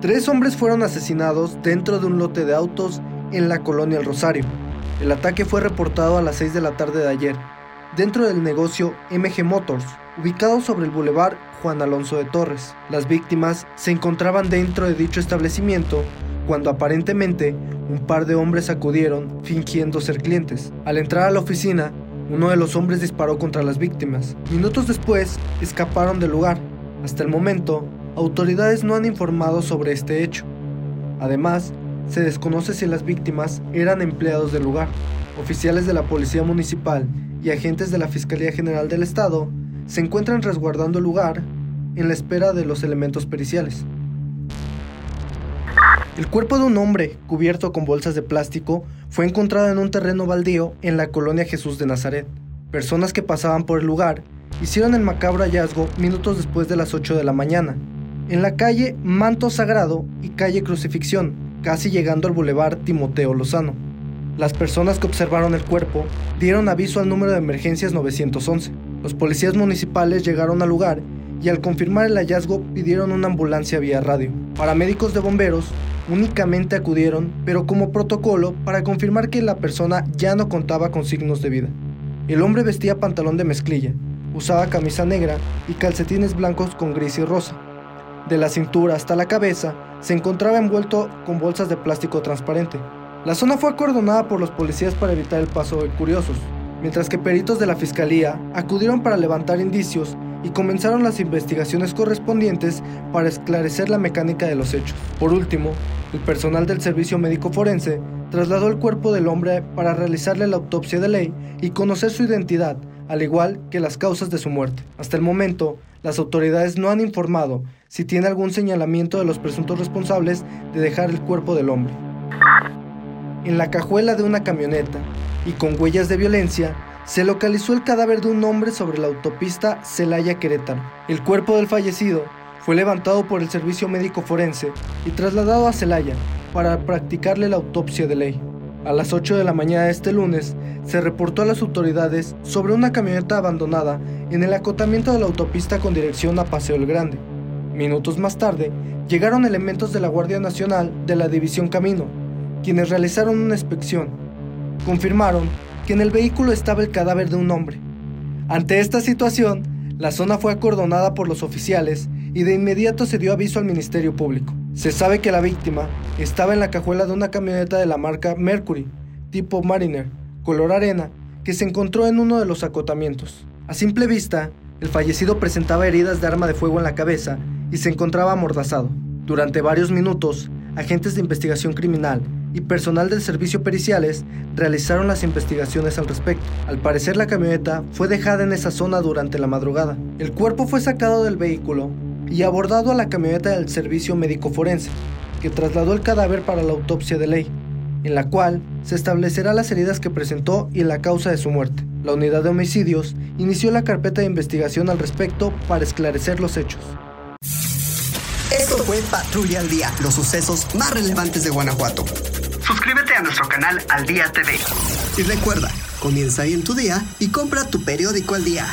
Tres hombres fueron asesinados dentro de un lote de autos en la colonia El Rosario. El ataque fue reportado a las 6 de la tarde de ayer, dentro del negocio MG Motors, ubicado sobre el bulevar Juan Alonso de Torres. Las víctimas se encontraban dentro de dicho establecimiento cuando aparentemente un par de hombres acudieron fingiendo ser clientes. Al entrar a la oficina, uno de los hombres disparó contra las víctimas. Minutos después, escaparon del lugar. Hasta el momento, autoridades no han informado sobre este hecho. Además, se desconoce si las víctimas eran empleados del lugar. Oficiales de la Policía Municipal y agentes de la Fiscalía General del Estado se encuentran resguardando el lugar en la espera de los elementos periciales. El cuerpo de un hombre, cubierto con bolsas de plástico, fue encontrado en un terreno baldío en la colonia Jesús de Nazaret. Personas que pasaban por el lugar hicieron el macabro hallazgo minutos después de las 8 de la mañana, en la calle Manto Sagrado y calle Crucifixión, casi llegando al bulevar Timoteo Lozano. Las personas que observaron el cuerpo dieron aviso al número de emergencias 911. Los policías municipales llegaron al lugar y al confirmar el hallazgo pidieron una ambulancia vía radio. Paramédicos de bomberos únicamente acudieron, pero como protocolo, para confirmar que la persona ya no contaba con signos de vida. El hombre vestía pantalón de mezclilla, usaba camisa negra y calcetines blancos con gris y rosa. De la cintura hasta la cabeza se encontraba envuelto con bolsas de plástico transparente. La zona fue acordonada por los policías para evitar el paso de curiosos, mientras que peritos de la fiscalía acudieron para levantar indicios y comenzaron las investigaciones correspondientes para esclarecer la mecánica de los hechos. Por último, el personal del servicio médico forense trasladó el cuerpo del hombre para realizarle la autopsia de ley y conocer su identidad, al igual que las causas de su muerte. Hasta el momento, las autoridades no han informado si tiene algún señalamiento de los presuntos responsables de dejar el cuerpo del hombre. En la cajuela de una camioneta y con huellas de violencia, se localizó el cadáver de un hombre sobre la autopista Celaya-Querétaro. El cuerpo del fallecido fue levantado por el servicio médico forense y trasladado a Celaya para practicarle la autopsia de ley. A las 8 de la mañana de este lunes, se reportó a las autoridades sobre una camioneta abandonada en el acotamiento de la autopista con dirección a Paseo el Grande. Minutos más tarde, llegaron elementos de la Guardia Nacional de la División Camino, quienes realizaron una inspección. Confirmaron que en el vehículo estaba el cadáver de un hombre. Ante esta situación, la zona fue acordonada por los oficiales y de inmediato se dio aviso al Ministerio Público. Se sabe que la víctima estaba en la cajuela de una camioneta de la marca Mercury, tipo Mariner, color arena, que se encontró en uno de los acotamientos. A simple vista, el fallecido presentaba heridas de arma de fuego en la cabeza y se encontraba amordazado. Durante varios minutos, agentes de investigación criminal y personal del servicio periciales realizaron las investigaciones al respecto. Al parecer la camioneta fue dejada en esa zona durante la madrugada. El cuerpo fue sacado del vehículo y abordado a la camioneta del servicio médico forense, que trasladó el cadáver para la autopsia de ley, en la cual se establecerá las heridas que presentó y la causa de su muerte. La unidad de homicidios inició la carpeta de investigación al respecto para esclarecer los hechos. Esto fue Patrulla al Día, los sucesos más relevantes de Guanajuato. Suscríbete a nuestro canal Al Día TV. Y recuerda, comienza ahí en tu día y compra tu periódico al día.